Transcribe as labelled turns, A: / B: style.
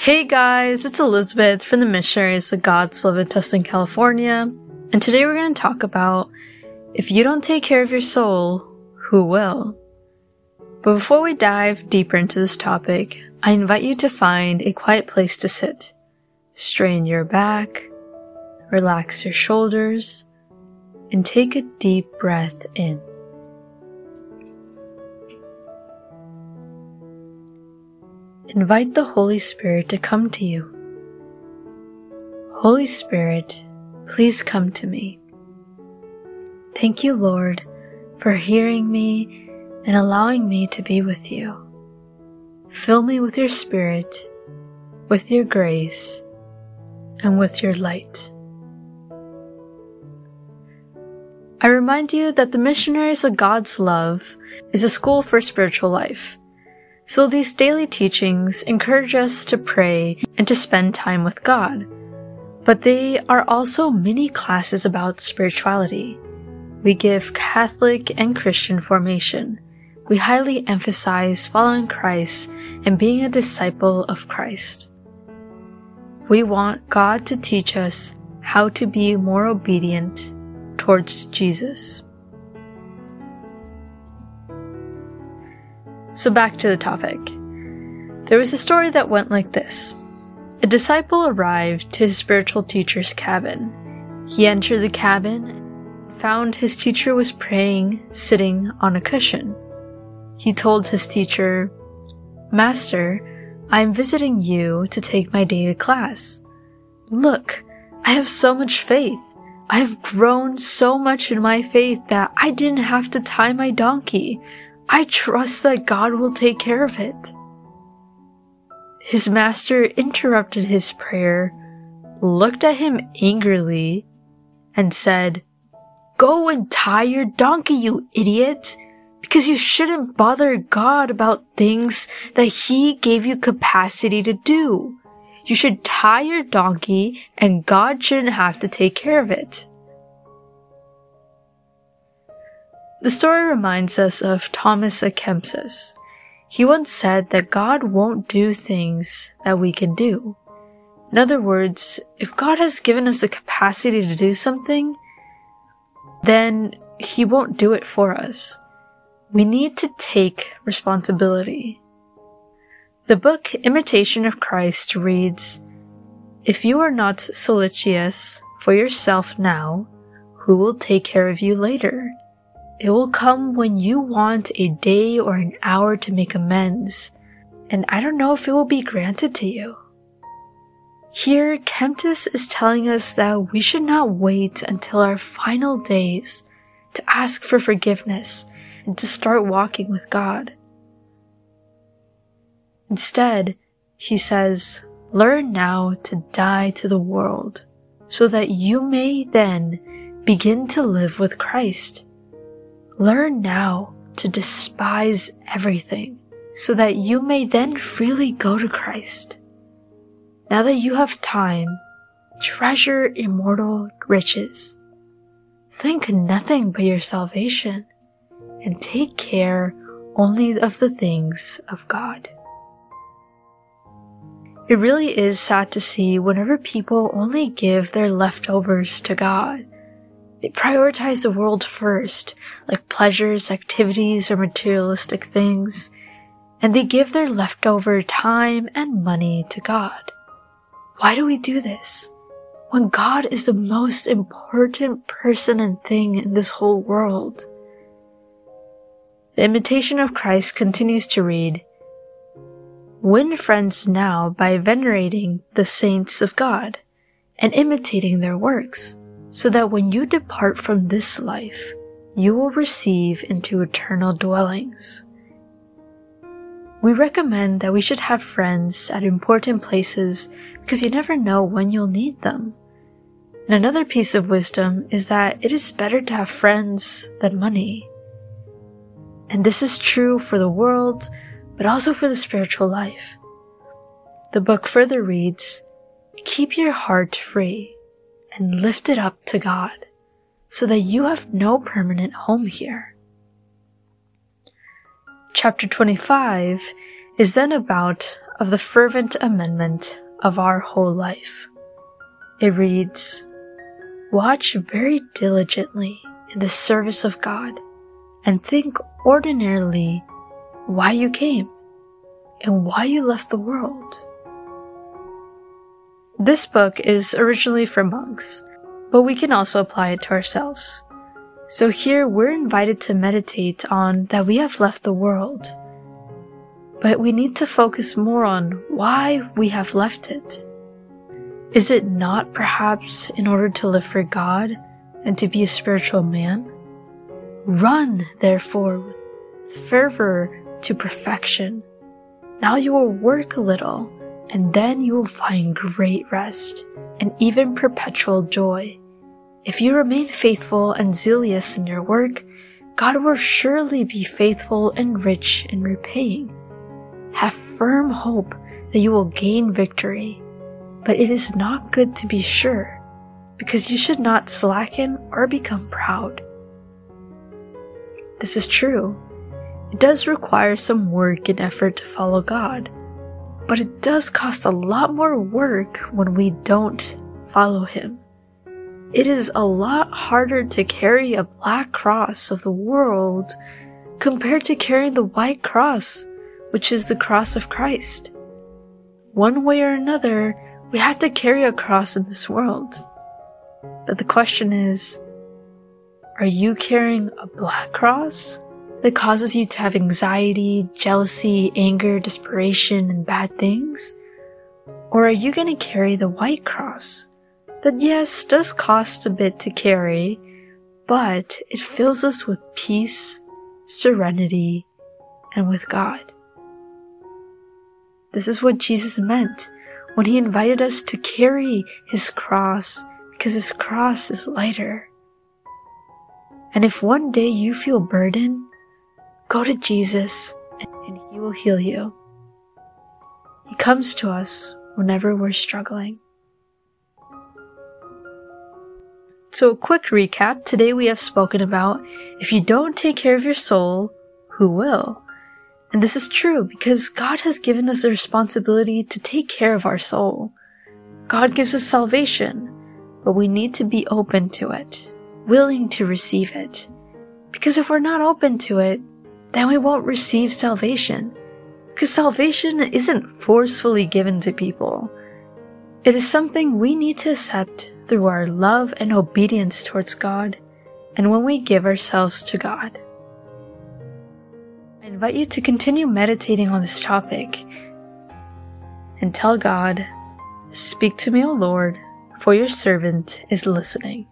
A: Hey guys, it's Elizabeth from the Missionaries of God's Love in California, and today we're going to talk about if you don't take care of your soul, who will? But before we dive deeper into this topic, I invite you to find a quiet place to sit. Strain your back, relax your shoulders, and take a deep breath in. Invite the Holy Spirit to come to you. Holy Spirit, please come to me. Thank you, Lord, for hearing me and allowing me to be with you. Fill me with your Spirit, with your grace, and with your light. I remind you that the Missionaries of God's Love is a school for spiritual life so these daily teachings encourage us to pray and to spend time with God. But they are also mini classes about spirituality. We give Catholic and Christian formation. We highly emphasize following Christ and being a disciple of Christ. We want God to teach us how to be more obedient towards Jesus. So back to the topic. There was a story that went like this. A disciple arrived to his spiritual teacher's cabin. He entered the cabin, found his teacher was praying, sitting on a cushion. He told his teacher, Master, I am visiting you to take my daily class. Look, I have so much faith. I have grown so much in my faith that I didn't have to tie my donkey. I trust that God will take care of it. His master interrupted his prayer, looked at him angrily, and said, Go and tie your donkey, you idiot! Because you shouldn't bother God about things that He gave you capacity to do. You should tie your donkey and God shouldn't have to take care of it. The story reminds us of Thomas à Kempis. He once said that God won't do things that we can do. In other words, if God has given us the capacity to do something, then He won't do it for us. We need to take responsibility. The book Imitation of Christ reads, If you are not solicitous for yourself now, who will take care of you later? It will come when you want a day or an hour to make amends, and I don't know if it will be granted to you. Here, Kempis is telling us that we should not wait until our final days to ask for forgiveness and to start walking with God. Instead, he says, learn now to die to the world so that you may then begin to live with Christ. Learn now to despise everything so that you may then freely go to Christ. Now that you have time, treasure immortal riches. Think nothing but your salvation and take care only of the things of God. It really is sad to see whenever people only give their leftovers to God they prioritize the world first, like pleasures, activities, or materialistic things, and they give their leftover time and money to God. Why do we do this? When God is the most important person and thing in this whole world. The Imitation of Christ continues to read, Win friends now by venerating the saints of God and imitating their works so that when you depart from this life, you will receive into eternal dwellings. We recommend that we should have friends at important places because you never know when you'll need them. And another piece of wisdom is that it is better to have friends than money. And this is true for the world, but also for the spiritual life. The book further reads, Keep your heart free and lift it up to God so that you have no permanent home here. Chapter 25 is then about of the fervent amendment of our whole life. It reads, Watch very diligently in the service of God and think ordinarily why you came and why you left the world. This book is originally for monks, but we can also apply it to ourselves. So here we're invited to meditate on that we have left the world. But we need to focus more on why we have left it. Is it not perhaps in order to live for God and to be a spiritual man? Run, therefore, with fervor to perfection. Now you will work a little, and then you will find great rest and even perpetual joy. If you remain faithful and zealous in your work, God will surely be faithful and rich in repaying. Have firm hope that you will gain victory, but it is not good to be sure, because you should not slacken or become proud. This is true. It does require some work and effort to follow God, but it does cost a lot more work when we don't follow Him. It is a lot harder to carry a black cross of the world compared to carrying the white cross, which is the cross of Christ. One way or another, we have to carry a cross in this world. But the question is, are you carrying a black cross that causes you to have anxiety, jealousy, anger, desperation, and bad things? Or are you going to carry the white cross that, yes, does cost a bit to carry, but it fills us with peace, serenity, and with God? This is what Jesus meant when he invited us to carry his cross because his cross is lighter. And if one day you feel burdened, go to Jesus and he will heal you. He comes to us whenever we're struggling. So, a quick recap today we have spoken about if you don't take care of your soul, who will? And this is true because God has given us a responsibility to take care of our soul. God gives us salvation, but we need to be open to it willing to receive it. Because if we're not open to it, then we won't receive salvation. Because salvation isn't forcefully given to people. It is something we need to accept through our love and obedience towards God and when we give ourselves to God. I invite you to continue meditating on this topic and tell God, Speak to me, O Lord, for your servant is listening.